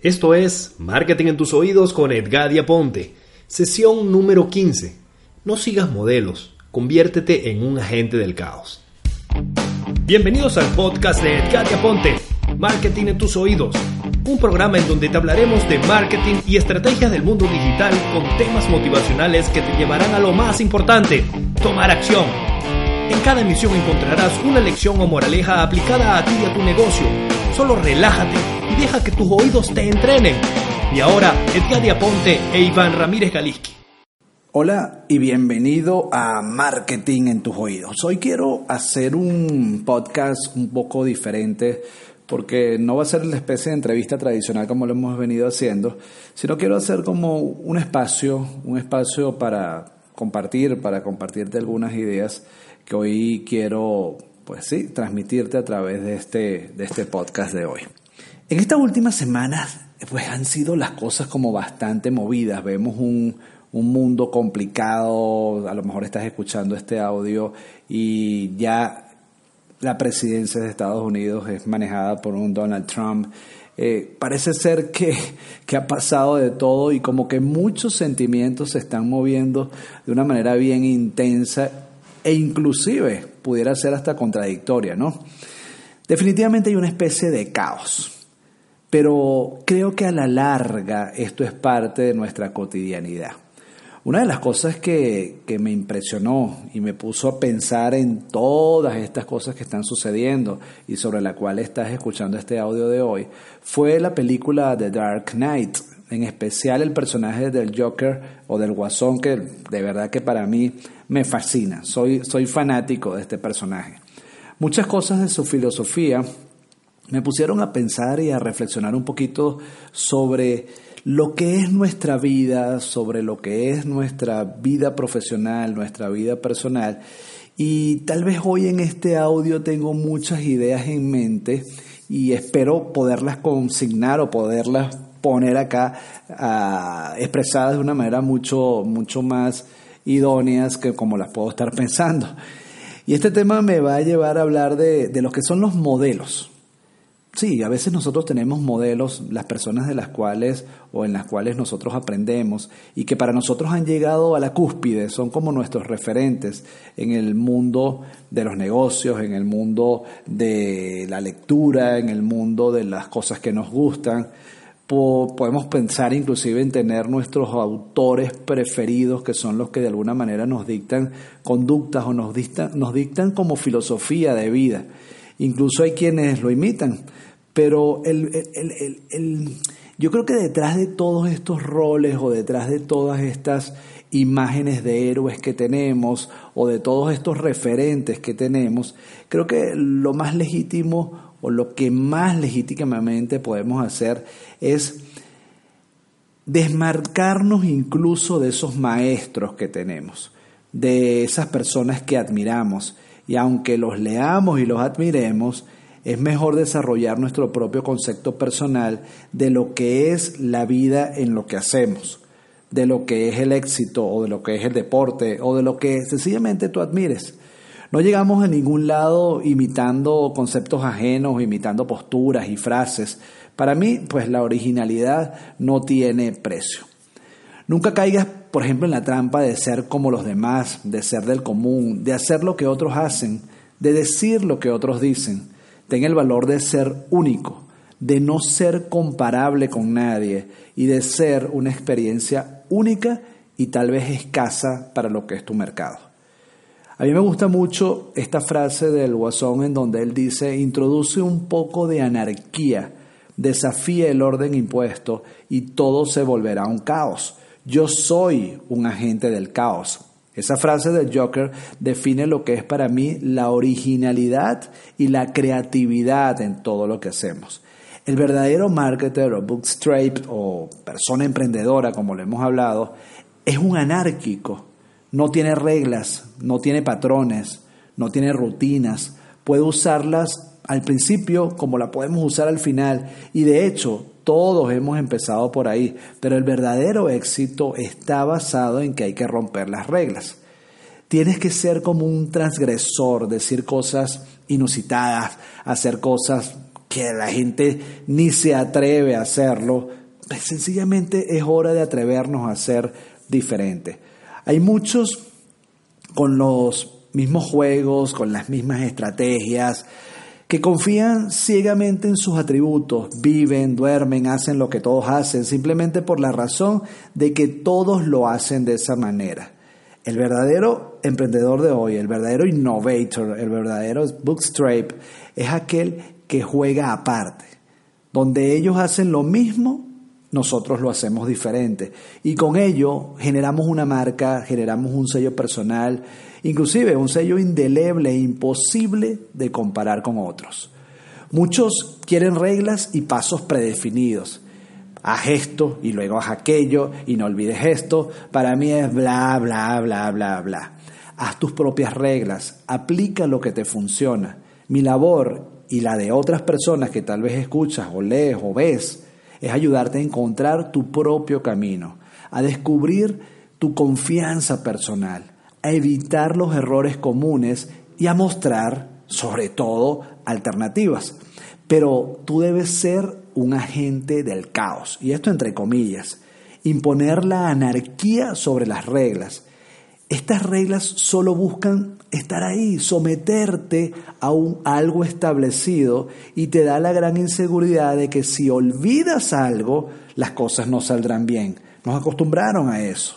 Esto es Marketing en tus oídos con Edgadia Ponte. Sesión número 15. No sigas modelos, conviértete en un agente del caos. Bienvenidos al podcast de Edgadia Ponte, Marketing en tus oídos, un programa en donde te hablaremos de marketing y estrategias del mundo digital con temas motivacionales que te llevarán a lo más importante, tomar acción. En cada emisión encontrarás una lección o moraleja aplicada a ti y a tu negocio. Solo relájate y deja que tus oídos te entrenen. Y ahora, Edgadia Aponte e Iván Ramírez Galiski. Hola y bienvenido a Marketing en tus oídos. Hoy quiero hacer un podcast un poco diferente porque no va a ser la especie de entrevista tradicional como lo hemos venido haciendo, sino quiero hacer como un espacio, un espacio para compartir, para compartirte algunas ideas que hoy quiero, pues sí, transmitirte a través de este, de este podcast de hoy. En estas últimas semanas pues han sido las cosas como bastante movidas. Vemos un, un mundo complicado, a lo mejor estás escuchando este audio y ya la presidencia de Estados Unidos es manejada por un Donald Trump. Eh, parece ser que, que, ha pasado de todo y como que muchos sentimientos se están moviendo de una manera bien intensa e inclusive pudiera ser hasta contradictoria, ¿no? Definitivamente hay una especie de caos. Pero creo que a la larga esto es parte de nuestra cotidianidad. Una de las cosas que, que, me impresionó y me puso a pensar en todas estas cosas que están sucediendo y sobre la cual estás escuchando este audio de hoy fue la película The Dark Knight, en especial el personaje del Joker o del Guasón, que de verdad que para mí me fascina. Soy, soy fanático de este personaje. Muchas cosas de su filosofía me pusieron a pensar y a reflexionar un poquito sobre lo que es nuestra vida, sobre lo que es nuestra vida profesional, nuestra vida personal. Y tal vez hoy en este audio tengo muchas ideas en mente y espero poderlas consignar o poderlas poner acá uh, expresadas de una manera mucho, mucho más idóneas que como las puedo estar pensando. Y este tema me va a llevar a hablar de, de lo que son los modelos. Sí, a veces nosotros tenemos modelos, las personas de las cuales o en las cuales nosotros aprendemos y que para nosotros han llegado a la cúspide, son como nuestros referentes en el mundo de los negocios, en el mundo de la lectura, en el mundo de las cosas que nos gustan. Podemos pensar inclusive en tener nuestros autores preferidos, que son los que de alguna manera nos dictan conductas o nos dictan, nos dictan como filosofía de vida. Incluso hay quienes lo imitan pero el, el, el, yo creo que detrás de todos estos roles o detrás de todas estas imágenes de héroes que tenemos o de todos estos referentes que tenemos, creo que lo más legítimo o lo que más legítimamente podemos hacer es desmarcarnos incluso de esos maestros que tenemos, de esas personas que admiramos. Y aunque los leamos y los admiremos, es mejor desarrollar nuestro propio concepto personal de lo que es la vida en lo que hacemos, de lo que es el éxito o de lo que es el deporte o de lo que sencillamente tú admires. No llegamos a ningún lado imitando conceptos ajenos, imitando posturas y frases. Para mí, pues la originalidad no tiene precio. Nunca caigas, por ejemplo, en la trampa de ser como los demás, de ser del común, de hacer lo que otros hacen, de decir lo que otros dicen Ten el valor de ser único, de no ser comparable con nadie y de ser una experiencia única y tal vez escasa para lo que es tu mercado. A mí me gusta mucho esta frase del Guasón en donde él dice, introduce un poco de anarquía, desafía el orden impuesto y todo se volverá un caos. Yo soy un agente del caos. Esa frase del Joker define lo que es para mí la originalidad y la creatividad en todo lo que hacemos. El verdadero marketer o bootstrap o persona emprendedora, como lo hemos hablado, es un anárquico. No tiene reglas, no tiene patrones, no tiene rutinas. Puede usarlas al principio como la podemos usar al final. Y de hecho, todos hemos empezado por ahí. Pero el verdadero éxito está basado en que hay que romper las reglas. Tienes que ser como un transgresor, decir cosas inusitadas, hacer cosas que la gente ni se atreve a hacerlo, pues sencillamente es hora de atrevernos a ser diferentes. Hay muchos con los mismos juegos, con las mismas estrategias, que confían ciegamente en sus atributos, viven, duermen, hacen lo que todos hacen, simplemente por la razón de que todos lo hacen de esa manera. El verdadero emprendedor de hoy, el verdadero innovator, el verdadero bookstrap, es aquel que juega aparte, donde ellos hacen lo mismo, nosotros lo hacemos diferente. Y con ello generamos una marca, generamos un sello personal, inclusive un sello indeleble e imposible de comparar con otros. Muchos quieren reglas y pasos predefinidos. Haz esto y luego haz aquello y no olvides esto. Para mí es bla, bla, bla, bla, bla. Haz tus propias reglas, aplica lo que te funciona. Mi labor y la de otras personas que tal vez escuchas o lees o ves, es ayudarte a encontrar tu propio camino, a descubrir tu confianza personal, a evitar los errores comunes y a mostrar, sobre todo, alternativas. Pero tú debes ser un agente del caos, y esto entre comillas, imponer la anarquía sobre las reglas. Estas reglas solo buscan estar ahí, someterte a, un, algo establecido y te da la gran inseguridad de que si olvidas algo, las cosas no saldrán bien. Nos acostumbraron a eso.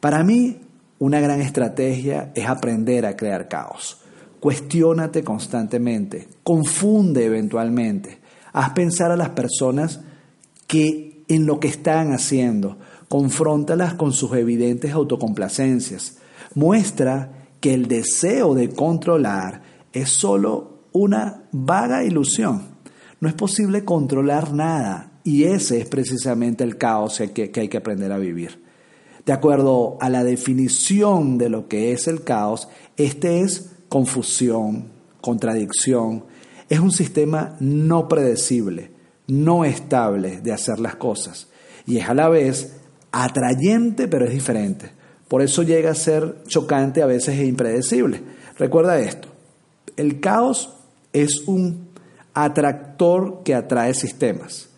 Para mí, una gran estrategia es aprender a crear caos. Cuestiónate constantemente, confunde eventualmente, haz pensar a las personas que en lo que están haciendo, confróntalas con sus evidentes autocomplacencias, muestra que el deseo de controlar es solo una vaga ilusión. No es posible controlar nada y ese es precisamente el caos que, que hay que aprender a vivir. De acuerdo a la definición de lo que es el caos, este es confusión, contradicción, es un sistema no predecible, no estable de hacer las cosas y es a la vez atrayente pero es diferente. Por eso llega a ser chocante a veces e impredecible. Recuerda esto, el caos es un atractor que atrae sistemas.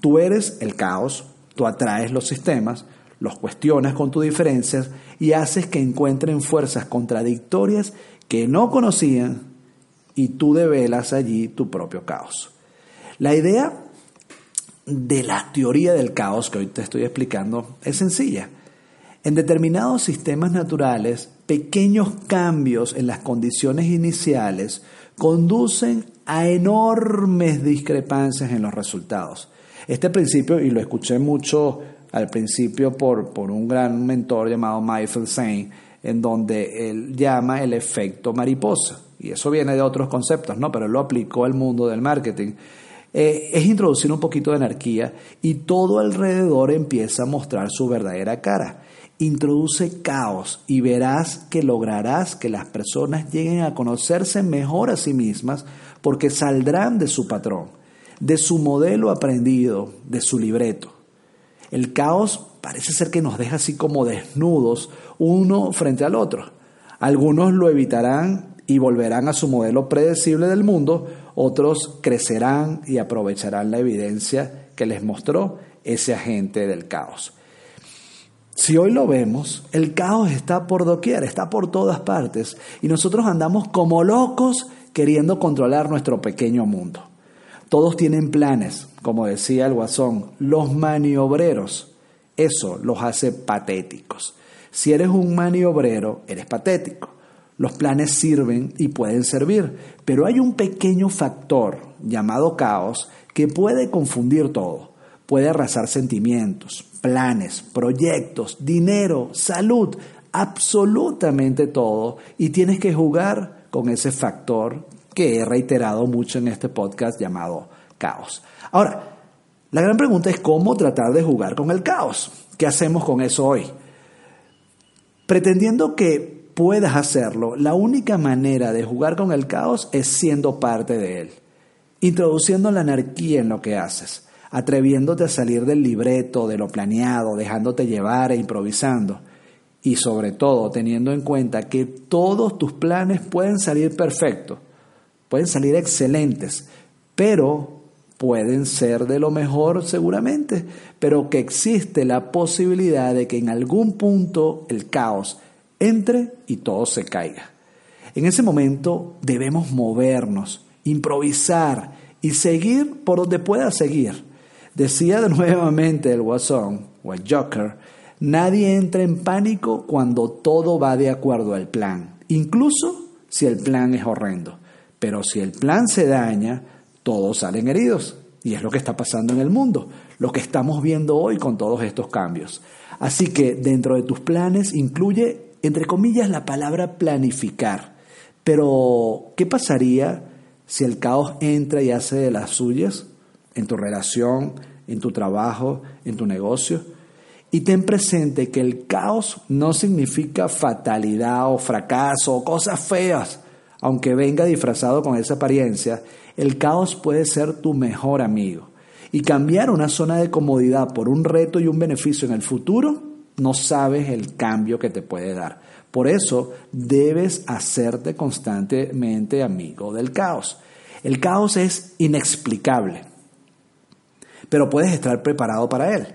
Tú eres el caos, tú atraes los sistemas, los cuestionas con tus diferencias y haces que encuentren fuerzas contradictorias que no conocían y tú develas allí tu propio caos. La idea de la teoría del caos que hoy te estoy explicando es sencilla. En determinados sistemas naturales, pequeños cambios en las condiciones iniciales conducen a enormes discrepancias en los resultados. Este principio, y lo escuché mucho al principio por, por un gran mentor llamado Michael Sain, en donde él llama el efecto mariposa. Y eso viene de otros conceptos, ¿no? Pero lo aplicó al mundo del marketing. Eh, es introducir un poquito de anarquía y todo alrededor empieza a mostrar su verdadera cara. Introduce caos y verás que lograrás que las personas lleguen a conocerse mejor a sí mismas porque saldrán de su patrón, de su modelo aprendido, de su libreto. El caos parece ser que nos deja así como desnudos uno frente al otro. Algunos lo evitarán y volverán a su modelo predecible del mundo, otros crecerán y aprovecharán la evidencia que les mostró ese agente del caos. Si hoy lo vemos, el caos está por doquier, está por todas partes, y nosotros andamos como locos queriendo controlar nuestro pequeño mundo. Todos tienen planes, como decía el guasón, los maniobreros. Eso los hace patéticos. Si eres un maniobrero, eres patético. Los planes sirven y pueden servir, pero hay un pequeño factor llamado caos que puede confundir todo, puede arrasar sentimientos, planes, proyectos, dinero, salud, absolutamente todo. Y tienes que jugar con ese factor que he reiterado mucho en este podcast llamado caos. Ahora, la gran pregunta es cómo tratar de jugar con el caos. ¿Qué hacemos con eso hoy? Pretendiendo que puedas hacerlo, la única manera de jugar con el caos es siendo parte de él, introduciendo la anarquía en lo que haces, atreviéndote a salir del libreto, de lo planeado, dejándote llevar e improvisando. Y sobre todo teniendo en cuenta que todos tus planes pueden salir perfectos, pueden salir excelentes, pero pueden ser de lo mejor seguramente, pero que existe la posibilidad de que en algún punto el caos entre y todo se caiga. En ese momento debemos movernos, improvisar y seguir por donde pueda seguir. Decía nuevamente el Guasón o el Joker, nadie entra en pánico cuando todo va de acuerdo al plan, incluso si el plan es horrendo. Pero si el plan se daña, todos salen heridos. Y es lo que está pasando en el mundo, lo que estamos viendo hoy con todos estos cambios. Así que dentro de tus planes incluye, entre comillas, la palabra planificar. Pero, ¿qué pasaría si el caos entra y hace de las suyas en tu relación, en tu trabajo, en tu negocio? Y ten presente que el caos no significa fatalidad o fracaso o cosas feas, aunque venga disfrazado con esa apariencia, el caos puede ser tu mejor amigo. Y cambiar una zona de comodidad por un reto y un beneficio en el futuro, no sabes el cambio que te puede dar. Por eso debes hacerte constantemente amigo del caos. El caos es inexplicable, pero puedes estar preparado para él.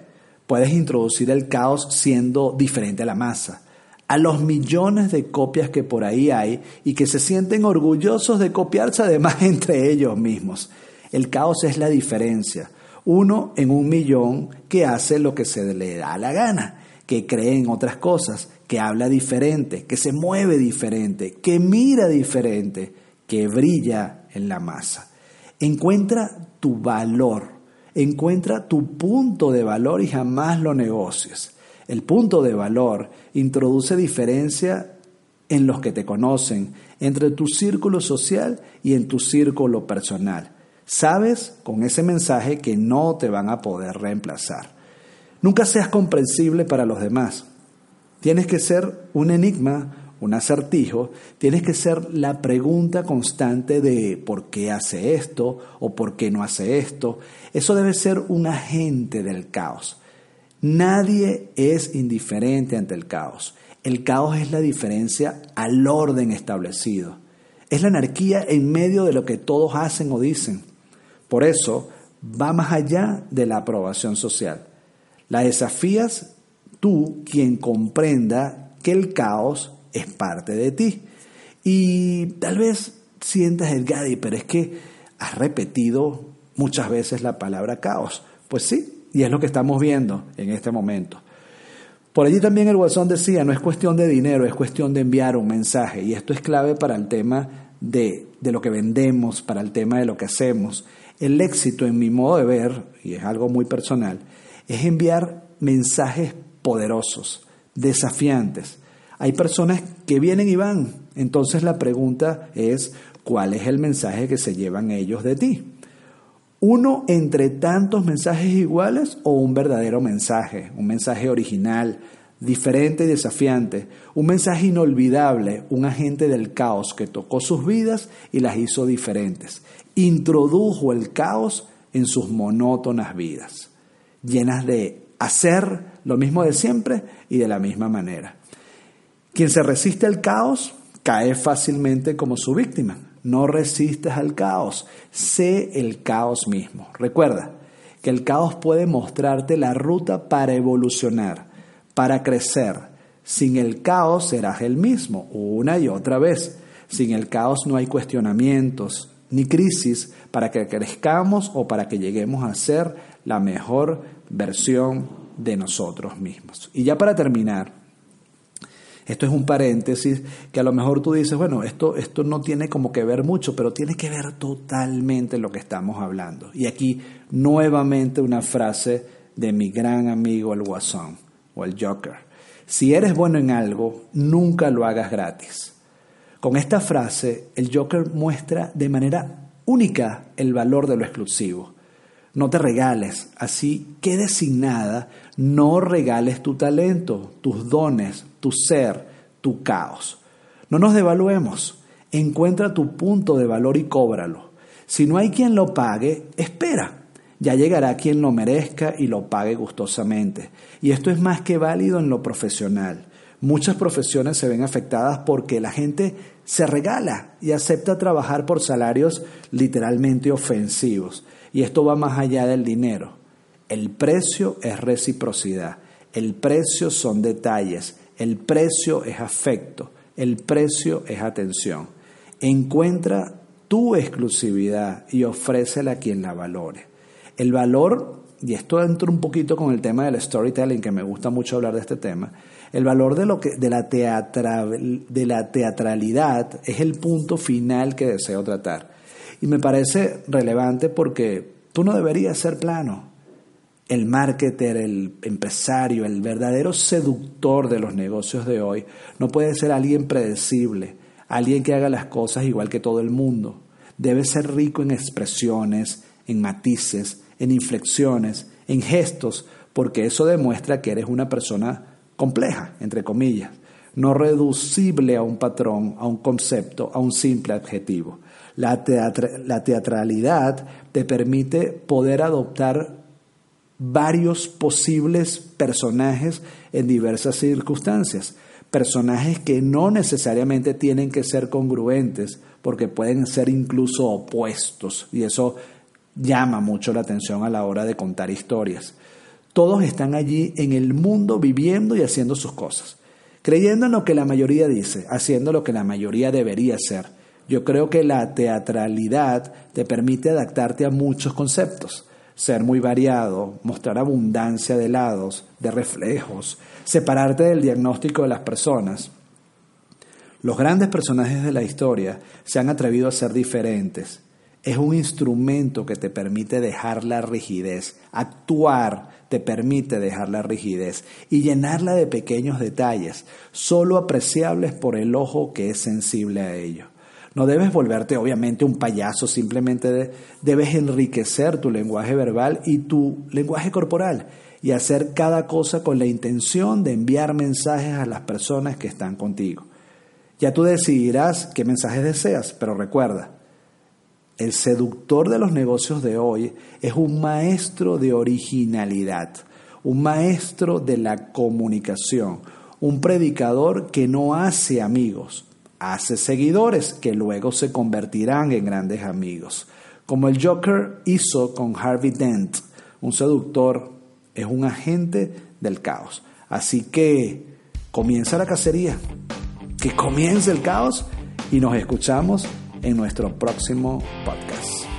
Puedes introducir el caos siendo diferente a la masa a los millones de copias que por ahí hay y que se sienten orgullosos de copiarse además entre ellos mismos. El caos es la diferencia. Uno en un millón que hace lo que se le da la gana, que cree en otras cosas, que habla diferente, que se mueve diferente, que mira diferente, que brilla en la masa. Encuentra tu valor, encuentra tu punto de valor y jamás lo negocies. El punto de valor introduce diferencia en los que te conocen, entre tu círculo social y en tu círculo personal. Sabes con ese mensaje que no te van a poder reemplazar. Nunca seas comprensible para los demás. Tienes que ser un enigma, un acertijo, tienes que ser la pregunta constante de por qué hace esto o por qué no hace esto. Eso debe ser un agente del caos. Nadie es indiferente ante el caos. El caos es la diferencia al orden establecido. Es la anarquía en medio de lo que todos hacen o dicen. Por eso va más allá de la aprobación social. La desafías tú quien comprenda que el caos es parte de ti. Y tal vez sientas el Gadi, pero es que has repetido muchas veces la palabra caos. Pues sí, y es lo que estamos viendo en este momento. Por allí también el Guasón decía, no es cuestión de dinero, es cuestión de enviar un mensaje. Y esto es clave para el tema de, de lo que vendemos, para el tema de lo que hacemos. El éxito, en mi modo de ver, y es algo muy personal, es enviar mensajes poderosos, desafiantes. Hay personas que vienen y van. Entonces la pregunta es, ¿cuál es el mensaje que se llevan ellos de ti? uno entre tantos mensajes iguales o un verdadero mensaje, un mensaje original, diferente y desafiante, un mensaje inolvidable, un agente del caos que tocó sus vidas y las hizo diferentes, introdujo el caos en sus monótonas vidas, llenas de hacer lo mismo de siempre y de la misma manera. Quien se resiste al caos cae fácilmente como su víctima. No resistes al caos, sé el caos mismo. Recuerda que el caos puede mostrarte la ruta para evolucionar, para crecer. Sin el caos serás el mismo, una y otra vez. Sin el caos no hay cuestionamientos ni crisis para que crezcamos o para que lleguemos a ser la mejor versión de nosotros mismos. Y ya para terminar, esto es un paréntesis que a lo mejor tú dices, bueno, esto, esto no tiene como que ver mucho, pero tiene que ver totalmente lo que estamos hablando. Y aquí nuevamente una frase de mi gran amigo el Guasón o el Joker. Si eres bueno en algo, nunca lo hagas gratis. Con esta frase, el Joker muestra de manera única el valor de lo exclusivo. No te regales, así que designada, no regales tu talento, tus dones, tu ser, tu caos. No nos devaluemos, encuentra tu punto de valor y cóbralo. Si no hay quien lo pague, espera. Ya llegará quien lo merezca y lo pague gustosamente. Y esto es más que válido en lo profesional. Muchas profesiones se ven afectadas porque la gente se regala y acepta trabajar por salarios literalmente ofensivos. Y esto va más allá del dinero. El precio es reciprocidad, el precio son detalles, el precio es afecto, el precio es atención. Encuentra tu exclusividad y ofrécela a quien la valore. El valor, y esto entra un poquito con el tema del storytelling, que me gusta mucho hablar de este tema, el valor de, lo que, de, la, de la teatralidad es el punto final que deseo tratar. Y me parece relevante porque tú no deberías ser plano. El marketer, el empresario, el verdadero seductor de los negocios de hoy no puede ser alguien predecible, alguien que haga las cosas igual que todo el mundo. Debe ser rico en expresiones, en matices, en inflexiones, en gestos, porque eso demuestra que eres una persona compleja, entre comillas, no reducible a un patrón, a un concepto, a un simple adjetivo. La, teatralidad te permite poder adoptar varios posibles personajes en diversas circunstancias. Personajes que no necesariamente tienen que ser congruentes, porque pueden ser incluso opuestos, y eso llama mucho la atención a la hora de contar historias. Todos están allí en el mundo viviendo y haciendo sus cosas, creyendo en lo que la mayoría dice, haciendo lo que la mayoría debería hacer. Yo creo que la teatralidad te permite adaptarte a muchos conceptos, ser muy variado, mostrar abundancia de lados, de reflejos, separarte del diagnóstico de las personas. Los grandes personajes de la historia se han atrevido a ser diferentes, es un instrumento que te permite dejar la rigidez. Actuar te permite dejar la rigidez y llenarla de pequeños detalles, solo apreciables por el ojo que es sensible a ello. No debes volverte obviamente un payaso, simplemente debes enriquecer tu lenguaje verbal y tu lenguaje corporal y hacer cada cosa con la intención de enviar mensajes a las personas que están contigo. Ya tú decidirás qué mensajes deseas, pero recuerda, el seductor de los negocios de hoy es un maestro de originalidad, un maestro de la comunicación, un predicador que no hace amigos, hace seguidores que luego se convertirán en grandes amigos. Como el Joker hizo con Harvey Dent, un seductor es un agente del caos. Así que comienza la cacería, que comience el caos y nos escuchamos en nuestro próximo podcast.